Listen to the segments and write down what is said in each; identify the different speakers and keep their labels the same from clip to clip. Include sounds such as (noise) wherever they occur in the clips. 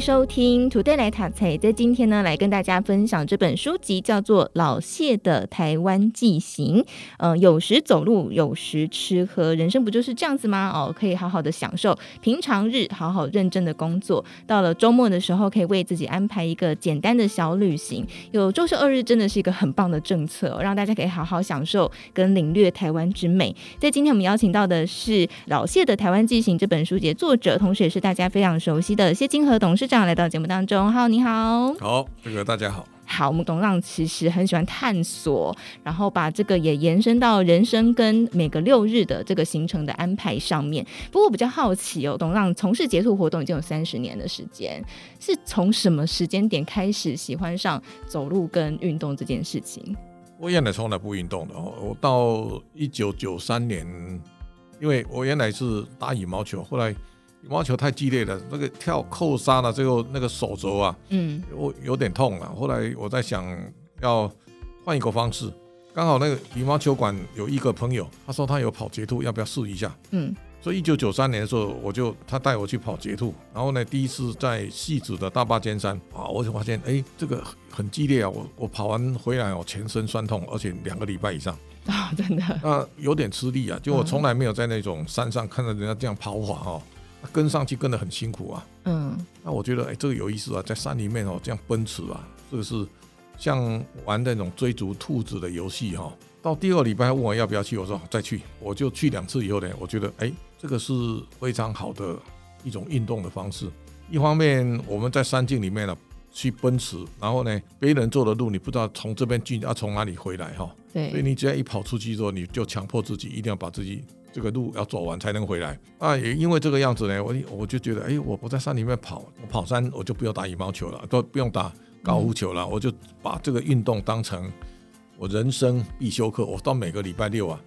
Speaker 1: 收听 Today 来读册，在今天呢，来跟大家分享这本书籍，叫做《老谢的台湾记行》。呃，有时走路，有时吃喝，人生不就是这样子吗？哦，可以好好的享受平常日，好好认真的工作。到了周末的时候，可以为自己安排一个简单的小旅行。有周休二日，真的是一个很棒的政策，让大家可以好好享受跟领略台湾之美。在今天我们邀请到的是《老谢的台湾记行》这本书籍作者，同时也是大家非常熟悉的谢金河董。董事长来到节目当中，好，你好，
Speaker 2: 好，这个大家好，
Speaker 1: 好，我们董事长其实很喜欢探索，然后把这个也延伸到人生跟每个六日的这个行程的安排上面。不过我比较好奇哦，董事长从事截图活动已经有三十年的时间，是从什么时间点开始喜欢上走路跟运动这件事情？
Speaker 2: 我原来从来不运动的哦，我到一九九三年，因为我原来是打羽毛球，后来。羽毛球太激烈了，那个跳扣杀了，最后那个手肘啊，嗯，我有点痛了。后来我在想要换一个方式，刚好那个羽毛球馆有一个朋友，他说他有跑捷兔，要不要试一下？嗯，所以一九九三年的时候，我就他带我去跑捷兔，然后呢，第一次在汐止的大坝尖山啊，我就发现哎，这个很激烈啊，我我跑完回来我，全身酸痛，而且两个礼拜以上
Speaker 1: 啊，(laughs) 真的，
Speaker 2: 那有点吃力啊，就我从来没有在那种山上看到人家这样跑法哦。跟上去跟得很辛苦啊，嗯，那我觉得哎、欸，这个有意思啊，在山里面哦，这样奔驰啊，这个是像玩那种追逐兔子的游戏哈。到第二礼拜问我要不要去，我说再去，我就去两次以后呢，我觉得哎、欸，这个是非常好的一种运动的方式。一方面我们在山径里面呢去奔驰，然后呢别人走的路你不知道从这边进要从哪里回来哈，对，所以你只要一跑出去之后，你就强迫自己一定要把自己。这个路要走完才能回来啊！也因为这个样子呢，我我就觉得，哎，我不在山里面跑，我跑山我就不用打羽毛球了，都不用打高尔夫球了，嗯、我就把这个运动当成我人生必修课。我到每个礼拜六啊，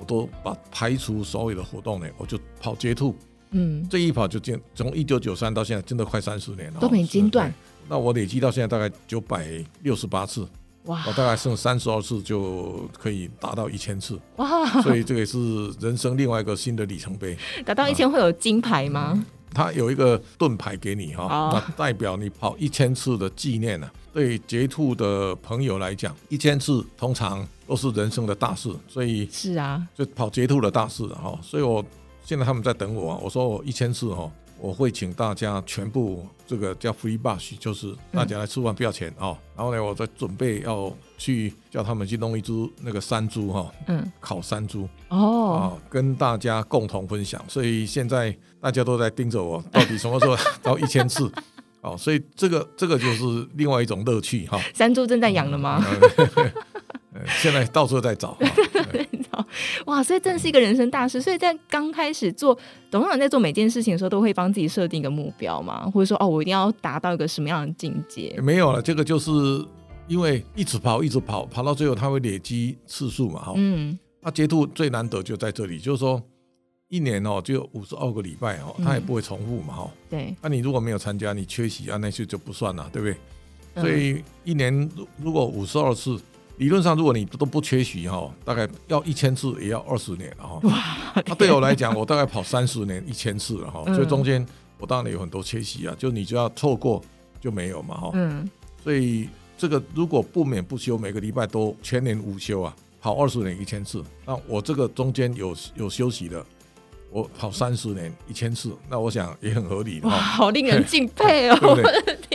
Speaker 2: 我都把排除所有的活动呢，我就跑捷兔。嗯，这一跑就进，从一九九三到现在，真的快三十年了，
Speaker 1: 都没间断。
Speaker 2: 那我累积到现在大概九百六十八次。哇！我大概剩三十二次就可以达到一千次哇！所以这个也是人生另外一个新的里程碑。
Speaker 1: 达到一千会有金牌吗？
Speaker 2: 他有一个盾牌给你哈，那代表你跑一千次的纪念呢。对捷兔的朋友来讲，一千次通常都是人生的大事，所以
Speaker 1: 是啊，
Speaker 2: 就跑捷兔的大事哈。所以我现在他们在等我，我说我一千次哈。我会请大家全部这个叫 free bus，就是大家来吃饭不要钱哦。然后呢，我再准备要去叫他们去弄一只那个山猪哈，嗯，烤山猪哦，跟大家共同分享。所以现在大家都在盯着我，到底什么时候 (laughs) 到一千次？哦，所以这个这个就是另外一种乐趣哈。
Speaker 1: 山猪正在养了吗？
Speaker 2: 现在到处在找。(laughs) (laughs)
Speaker 1: 哇，所以真的是一个人生大事。所以在刚开始做董事长在做每件事情的时候，都会帮自己设定一个目标嘛，或者说哦，我一定要达到一个什么样的境界？
Speaker 2: 没有了，这个就是因为一直跑，一直跑，跑到最后它会累积次数嘛，哈。嗯。那捷兔最难得就在这里，就是说一年哦，就五十二个礼拜哦，它也不会重复嘛，哈、嗯。对。那你如果没有参加，你缺席啊，那些就不算了，对不对？所以一年如如果五十二次。理论上，如果你都不缺席哈，大概要一千次也要二十年了哈。哇！那对我来讲，我大概跑三十年一千次了哈，所以中间我当然有很多缺席啊，就你就要错过就没有嘛哈。嗯。所以这个如果不免不休，每个礼拜都全年无休啊，跑二十年一千次，那我这个中间有有休息的，我跑三十年一千次，那我想也很合理的。哇，
Speaker 1: 好令人敬佩哦！(laughs)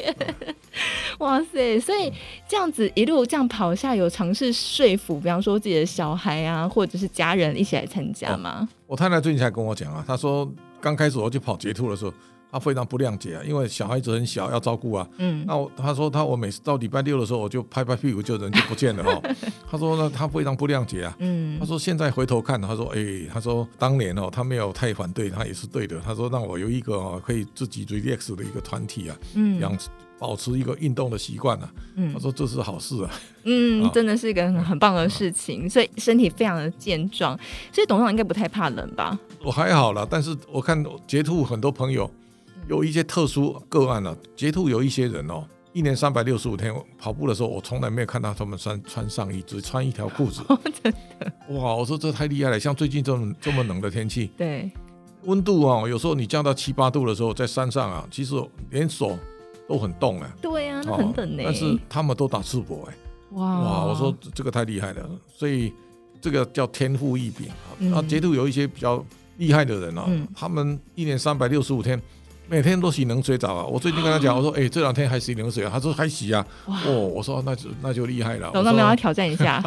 Speaker 1: (laughs) 哇塞！所以这样子一路这样跑下，有尝试说服，比方说自己的小孩啊，或者是家人一起来参加吗？
Speaker 2: 我太太最近才跟我讲啊，她说刚开始我去跑捷兔的时候，她非常不谅解啊，因为小孩子很小要照顾啊。嗯。那我她说她我每次到礼拜六的时候，我就拍拍屁股就人就不见了哈。(laughs) 她说呢，她非常不谅解啊。嗯。她说现在回头看，她说哎，她说当年哦，她没有太反对，她也是对的。她说让我有一个哦可以自己 relax 的一个团体啊。嗯。养。保持一个运动的习惯啊。嗯，他说这是好事啊。
Speaker 1: 嗯，(laughs) 啊、真的是一个很很棒的事情，啊、所以身体非常的健壮。所以董事长应该不太怕冷吧？
Speaker 2: 我还好啦，但是我看截兔很多朋友有一些特殊个案了、啊。截兔有一些人哦，一年三百六十五天跑步的时候，我从来没有看到他们穿穿上衣，只穿一条裤子。(laughs) 真的？哇，我说这太厉害了！像最近这么这么冷的天气，
Speaker 1: 对。
Speaker 2: 温度啊，有时候你降到七八度的时候，在山上啊，其实连手都很冻啊。
Speaker 1: 对啊，那很冷呢。
Speaker 2: 但是他们都打赤膊哎。哇哇，我说这个太厉害了，所以这个叫天赋异禀啊。啊，捷度有一些比较厉害的人啊，他们一年三百六十五天，每天都洗冷水澡啊。我最近跟他讲，(gasps) 我说哎，这两天还洗冷水啊？他说还洗啊。哦，我说那就那就厉害了。
Speaker 1: 董事长要挑战一下。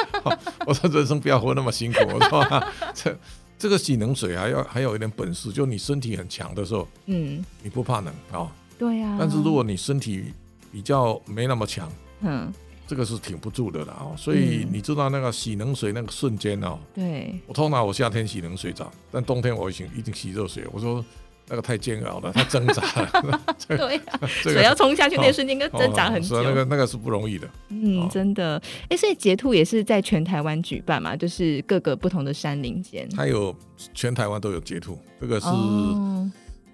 Speaker 1: (laughs)
Speaker 2: 我说人生不要活那么辛苦。我说 (laughs) 这。这个洗冷水还要还有一点本事，就你身体很强的时候，嗯，你不怕冷啊？哦、
Speaker 1: 对呀、啊。
Speaker 2: 但是如果你身体比较没那么强，嗯，这个是挺不住的了哦。所以你知道那个洗冷水那个瞬间哦，
Speaker 1: 对，
Speaker 2: 我通常我夏天洗冷水澡，但冬天我已经一定洗热水。我说那个太煎熬了，(laughs) 太挣扎了。(laughs)
Speaker 1: 对呀、啊，(laughs) 水要冲下去那一瞬间，跟挣扎很久。
Speaker 2: 哦哦、那个那个是不容易的。
Speaker 1: 嗯，真的。哎，所以截兔也是在全台湾举办嘛，就是各个不同的山林间。
Speaker 2: 它有全台湾都有截兔，这个是，哦、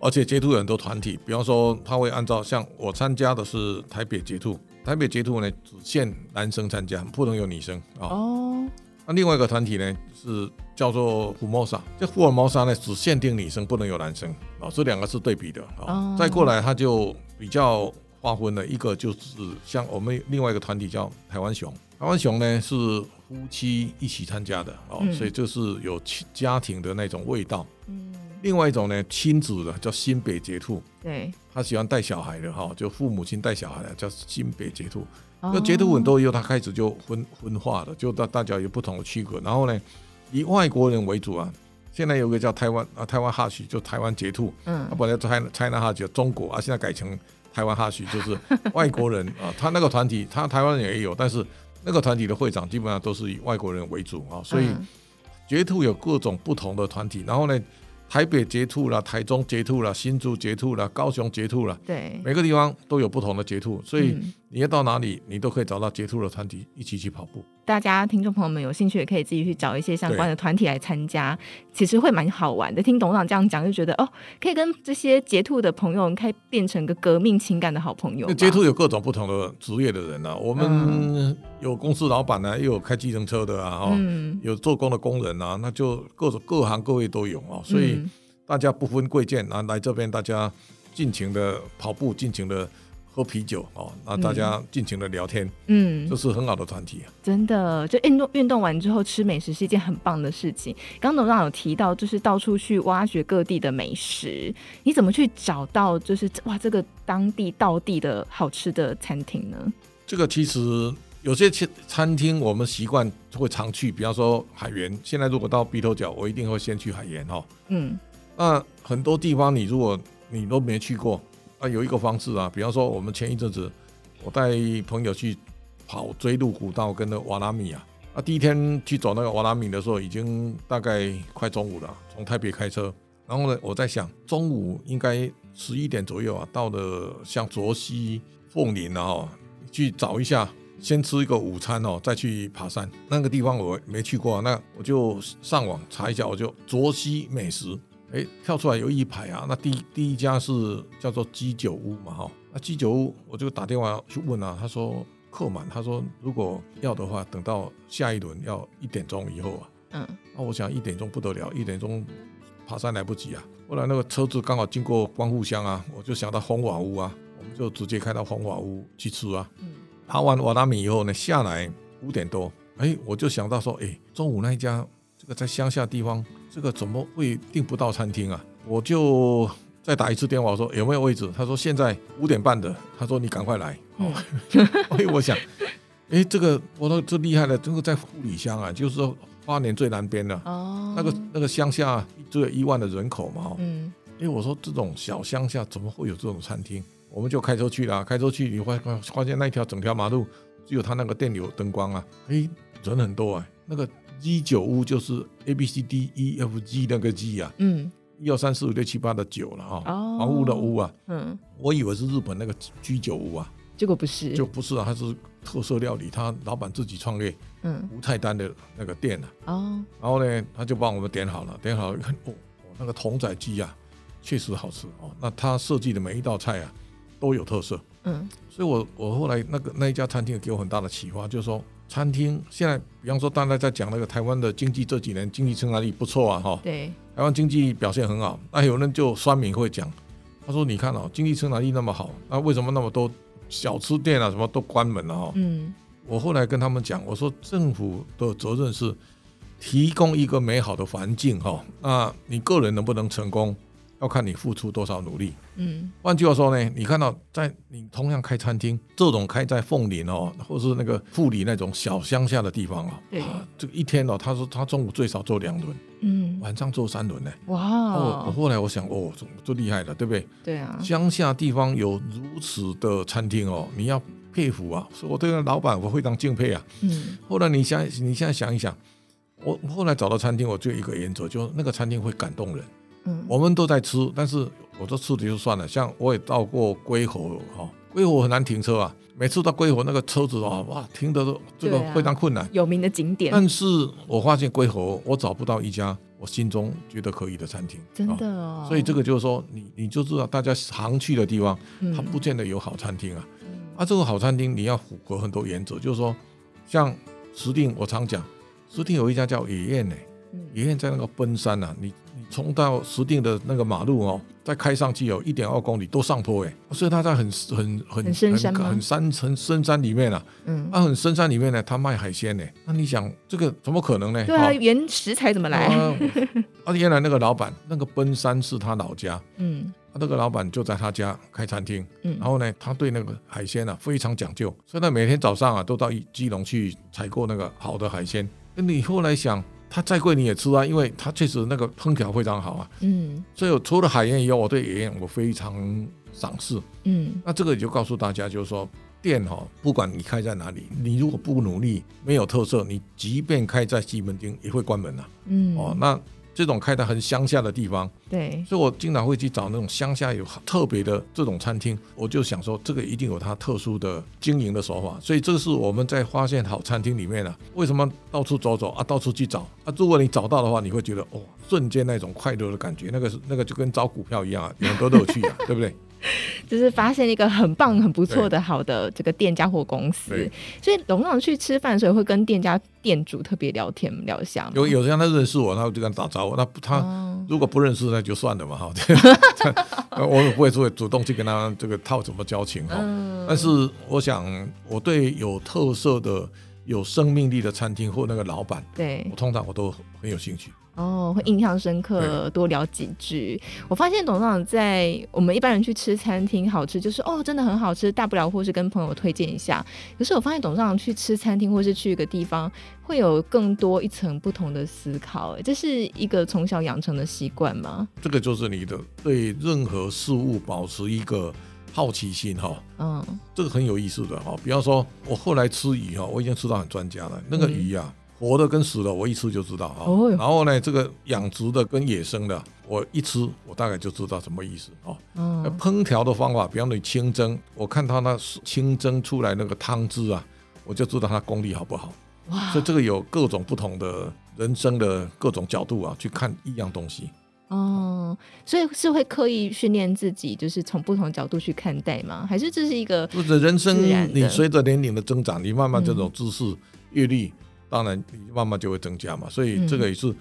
Speaker 2: 而且截兔有很多团体，比方说他会按照像我参加的是台北截兔，台北截兔呢只限男生参加，不能有女生啊。哦。那另外一个团体呢是叫做福摩沙，这福尔摩沙呢只限定女生，不能有男生啊，这两个是对比的啊。哦、再过来，他就比较划分了，一个就是像我们另外一个团体叫台湾熊，台湾熊呢是夫妻一起参加的哦，嗯、所以就是有家庭的那种味道。嗯、另外一种呢亲子的叫新北捷兔，
Speaker 1: 对，
Speaker 2: 他喜欢带小孩的哈，就父母亲带小孩的叫新北捷兔。那捷兔很多以后，他开始就分分化了，就大大家有不同的区隔。然后呢，以外国人为主啊。现在有个叫台湾啊，台湾哈许，就台湾捷兔。嗯。他本来 China China 哈许，中国啊，现在改成台湾哈许，就是外国人 (laughs) 啊。他那个团体，他台湾人也有，但是那个团体的会长基本上都是以外国人为主啊。所以捷兔有各种不同的团体。然后呢，台北截兔了，台中截兔了，新竹截兔了，高雄截兔了，
Speaker 1: 对，
Speaker 2: 每个地方都有不同的截兔，所以你要到哪里，你都可以找到截兔的团体一起去跑步。
Speaker 1: 大家听众朋友们有兴趣也可以自己去找一些相关的团体来参加，其实会蛮好玩的。听董事长这样讲，就觉得哦，可以跟这些捷兔的朋友，可以变成个革命情感的好朋友。
Speaker 2: 捷兔有各种不同的职业的人啊，我们有公司老板啊，又有开计程车的啊，嗯、有做工的工人啊，那就各种各行各业都有啊，所以大家不分贵贱啊，来这边大家尽情的跑步，尽情的。喝啤酒哦，那大家尽情的聊天，嗯，这是很好的团体啊。
Speaker 1: 真的，就运动运动完之后吃美食是一件很棒的事情。刚刚董事长有提到，就是到处去挖掘各地的美食，你怎么去找到就是哇这个当地道地的好吃的餐厅呢？
Speaker 2: 这个其实有些餐厅我们习惯会常去，比方说海源。现在如果到鼻头角，我一定会先去海源哦。嗯，那很多地方你如果你都没去过。有一个方式啊，比方说，我们前一阵子我带朋友去跑锥麓古道跟那瓦拉米啊，啊，第一天去走那个瓦拉米的时候，已经大概快中午了，从台北开车，然后呢，我在想中午应该十一点左右啊，到了像卓溪、凤林啊，哦，去找一下，先吃一个午餐哦，再去爬山。那个地方我没去过，那我就上网查一下，我就卓西美食。哎，跳出来有一排啊！那第一第一家是叫做鸡酒屋嘛，哈。那鸡酒屋我就打电话去问啊，他说客满，他说如果要的话，等到下一轮要一点钟以后啊。嗯。那我想一点钟不得了，一点钟爬山来不及啊。后来那个车子刚好经过光复乡啊，我就想到红瓦屋啊，我们就直接开到红瓦屋去吃啊。嗯。爬完瓦拉米以后呢，下来五点多，哎，我就想到说，哎，中午那一家这个在乡下地方。这个怎么会订不到餐厅啊？我就再打一次电话，我说有没有位置？他说现在五点半的。他说你赶快来。哦，所 (laughs) 以我想，哎，这个我说这厉害了，这个在富里乡啊，就是说花莲最南边的。哦。那个那个乡下只有一万的人口嘛。嗯。哎，我说这种小乡下怎么会有这种餐厅？我们就开车去了，开车去，你会发现那一条整条马路只有他那个店有灯光啊。哎，人很多啊，那个。鸡酒屋就是 A B C D E F G 那个 G 啊，嗯，一二三四五六七八的九了啊，房屋的屋啊，嗯，我以为是日本那个居酒屋啊，
Speaker 1: 结果不是，
Speaker 2: 就不是啊，它是特色料理，他老板自己创业，嗯，无菜单的那个店啊，哦，然后呢，他就帮我们点好了，点好了一看，哦，那个童仔鸡啊，确实好吃哦，那他设计的每一道菜啊都有特色，嗯，所以我我后来那个那一家餐厅给我很大的启发，就是说。餐厅现在，比方说，大家在讲那个台湾的经济这几年经济生产力不错啊，哈，
Speaker 1: 对，
Speaker 2: 台湾经济表现很好。那有人就酸民会讲，他说：“你看哦，经济生产力那么好，那为什么那么多小吃店啊什么都关门了？”哈，嗯，我后来跟他们讲，我说政府的责任是提供一个美好的环境，哈，那你个人能不能成功？要看你付出多少努力。嗯，换句话说呢，你看到在你同样开餐厅，这种开在凤林哦，或是那个富里那种小乡下的地方啊，对，这个一天哦，他说他中午最少做两轮，嗯，晚上做三轮呢。哇，哦我后来我想哦，这厉害了，对不对？
Speaker 1: 对啊，
Speaker 2: 乡下地方有如此的餐厅哦，你要佩服啊！所以我对那老板我非常敬佩啊。嗯，后来你想，你现在想一想，我后来找到餐厅，我就一个原则，就是那个餐厅会感动人。嗯，我们都在吃，但是我都吃的就算了。像我也到过龟吼哈，龟吼很难停车啊。每次到龟吼那个车子啊，哇，停的都这个非常困难。
Speaker 1: 有名的景点。
Speaker 2: 但是我发现龟吼，我找不到一家我心中觉得可以的餐厅。
Speaker 1: 真的哦。
Speaker 2: 所以这个就是说，你你就知道，大家常去的地方，它不见得有好餐厅啊。啊，这个好餐厅你要符合很多原则，就是说，像石定，我常讲，石定有一家叫野宴呢，野宴在那个奔山呐，你。从到石定的那个马路哦，再开上去有一点二公里都上坡哎，所以他在很很很
Speaker 1: 很深山
Speaker 2: 很山很深山里面啊，嗯，他很深山里面呢，他卖海鲜呢，那你想这个怎么可能呢？
Speaker 1: 对啊，原食材怎么来？
Speaker 2: 啊，原来那个老板那个奔山是他老家，嗯，他那个老板就在他家开餐厅，嗯，然后呢，他对那个海鲜啊非常讲究，所以他每天早上啊都到基隆去采购那个好的海鲜。那你后来想？它再贵你也吃啊，因为它确实那个烹调非常好啊。嗯，所以我除了海盐以外，我对野盐我非常赏识。嗯，那这个也就告诉大家，就是说店哈，不管你开在哪里，你如果不努力，没有特色，你即便开在西门町也会关门啊。嗯，哦，那。这种开在很乡下的地方，
Speaker 1: 对，
Speaker 2: 所以我经常会去找那种乡下有特别的这种餐厅，我就想说，这个一定有它特殊的经营的手法。所以这是我们在发现好餐厅里面呢、啊，为什么到处走走啊，到处去找啊？如果你找到的话，你会觉得哦，瞬间那种快乐的感觉，那个是那个就跟找股票一样啊，有很多乐趣啊，对不对？(laughs)
Speaker 1: 就是发现一个很棒、很不错的好的这个店家或公司，所以董事长去吃饭的时候会跟店家店主特别聊天聊一下。
Speaker 2: 有有人他认识我，他就跟他打招呼。那他如果不认识，那就算了嘛哈。(laughs) 我也不会说主动去跟他这个套什么交情哈。但是我想，我对有特色的、有生命力的餐厅或那个老板，对我通常我都很有兴趣。
Speaker 1: 哦，会印象深刻，多聊几句。我发现董事长在我们一般人去吃餐厅，好吃就是哦，真的很好吃，大不了或是跟朋友推荐一下。可是我发现董事长去吃餐厅或是去一个地方，会有更多一层不同的思考。哎，这是一个从小养成的习惯吗？
Speaker 2: 这个就是你的对任何事物保持一个好奇心哈。嗯，这个很有意思的哈。比方说，我后来吃鱼哈，我已经吃到很专家了。那个鱼啊。嗯活的跟死的，我一吃就知道啊。哦、然后呢，这个养殖的跟野生的，我一吃我大概就知道什么意思哦。嗯、烹调的方法，比方你清蒸，我看它那清蒸出来那个汤汁啊，我就知道它功力好不好。哇！所以这个有各种不同的人生的各种角度啊，去看一样东西。
Speaker 1: 哦，所以是会刻意训练自己，就是从不同角度去看待吗？还是这是一个？
Speaker 2: 或者人生，你随着年龄的增长，你慢慢这种知识阅历。当然，你慢慢就会增加嘛，所以这个也是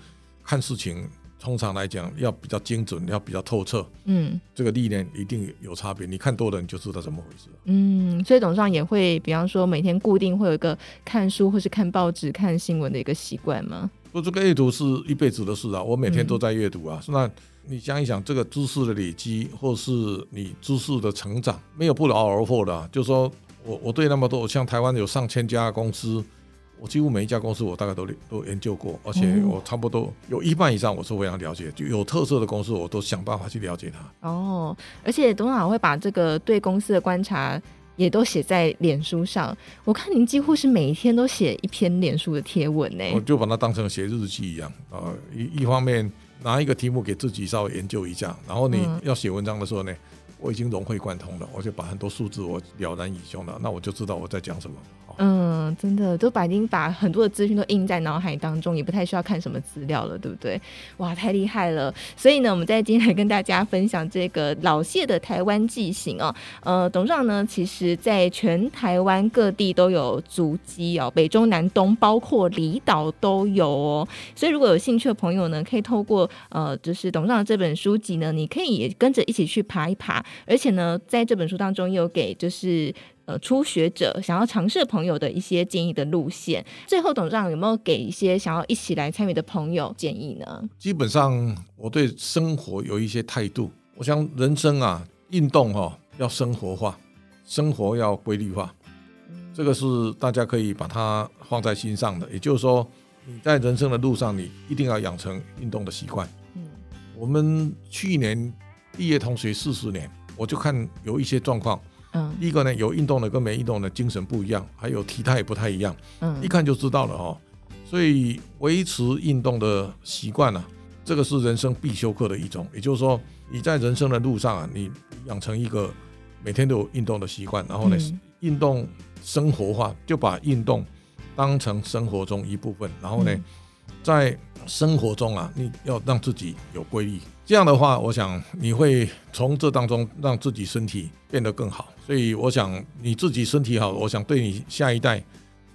Speaker 2: 看事情，通常来讲要比较精准，要比较透彻。嗯，这个历练一定有差别。你看多了，你就知道怎么回事。
Speaker 1: 嗯，所以董事长也会，比方说每天固定会有一个看书或是看报纸、看新闻的一个习惯吗？
Speaker 2: 不，这个阅读是一辈子的事啊，我每天都在阅读啊。嗯、那你想一想，这个知识的累积，或是你知识的成长，没有不劳而获的、啊。就是说我我对那么多，像台湾有上千家公司。我几乎每一家公司我大概都都研究过，而且我差不多有一半以上我是非常了解，就有特色的公司我都想办法去了解它。
Speaker 1: 哦，而且董事长会把这个对公司的观察也都写在脸书上。我看您几乎是每一天都写一篇脸书的贴文呢。
Speaker 2: 我就把它当成写日记一样啊，一一方面拿一个题目给自己稍微研究一下，然后你要写文章的时候呢，我已经融会贯通了，我就把很多数字我了然于胸了，那我就知道我在讲什么。
Speaker 1: 嗯，真的都把已经把很多的资讯都印在脑海当中，也不太需要看什么资料了，对不对？哇，太厉害了！所以呢，我们在今天来跟大家分享这个老谢的台湾记行哦。(laughs) 呃，董事长呢，其实在全台湾各地都有足迹哦，北中南东，包括离岛都有哦。所以如果有兴趣的朋友呢，可以透过呃，就是董事长这本书籍呢，你可以也跟着一起去爬一爬。而且呢，在这本书当中也有给就是。呃，初学者想要尝试朋友的一些建议的路线。最后，董事长有没有给一些想要一起来参与的朋友建议呢？
Speaker 2: 基本上，我对生活有一些态度。我想，人生啊，运动哈、哦、要生活化，生活要规律化，这个是大家可以把它放在心上的。也就是说，你在人生的路上，你一定要养成运动的习惯。嗯，我们去年毕业同学四十年，我就看有一些状况。嗯，第一个呢，有运动的跟没运动的精神不一样，还有体态也不太一样，嗯，一看就知道了哦。所以维持运动的习惯呢，这个是人生必修课的一种。也就是说，你在人生的路上啊，你养成一个每天都有运动的习惯，然后呢，运动生活化，就把运动当成生活中一部分，然后呢，在生活中啊，你要让自己有规律。这样的话，我想你会从这当中让自己身体变得更好。所以，我想你自己身体好，我想对你下一代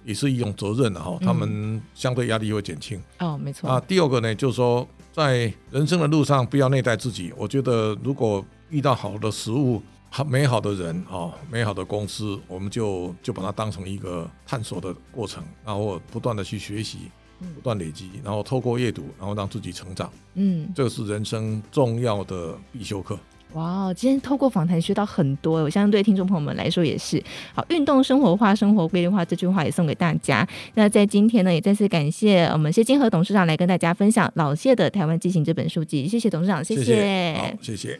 Speaker 2: 也是一种责任的哈。他们相对压力会减轻。
Speaker 1: 哦，没错。
Speaker 2: 啊，第二个呢，就是说在人生的路上不要内待自己。我觉得如果遇到好的食物、好美好的人啊、美好的公司，我们就就把它当成一个探索的过程，然后不断的去学习。不断累积，然后透过阅读，然后让自己成长。嗯，这个是人生重要的必修课。
Speaker 1: 哇，今天透过访谈学到很多，我相信对听众朋友们来说也是。好，运动生活化，生活规律化，这句话也送给大家。那在今天呢，也再次感谢我们谢金河董事长来跟大家分享《老谢的台湾纪行》这本书籍。谢谢董事长，谢谢，
Speaker 2: 谢谢，好，谢谢。